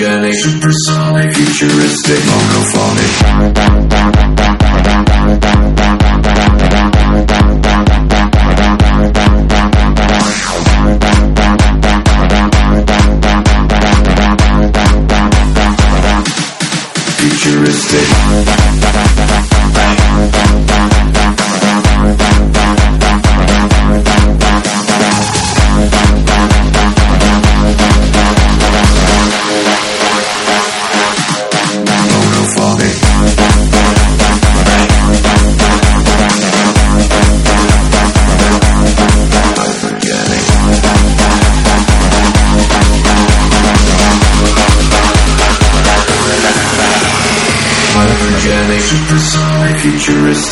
imagination, personic, futuristic, monophonic.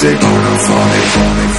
Fantastic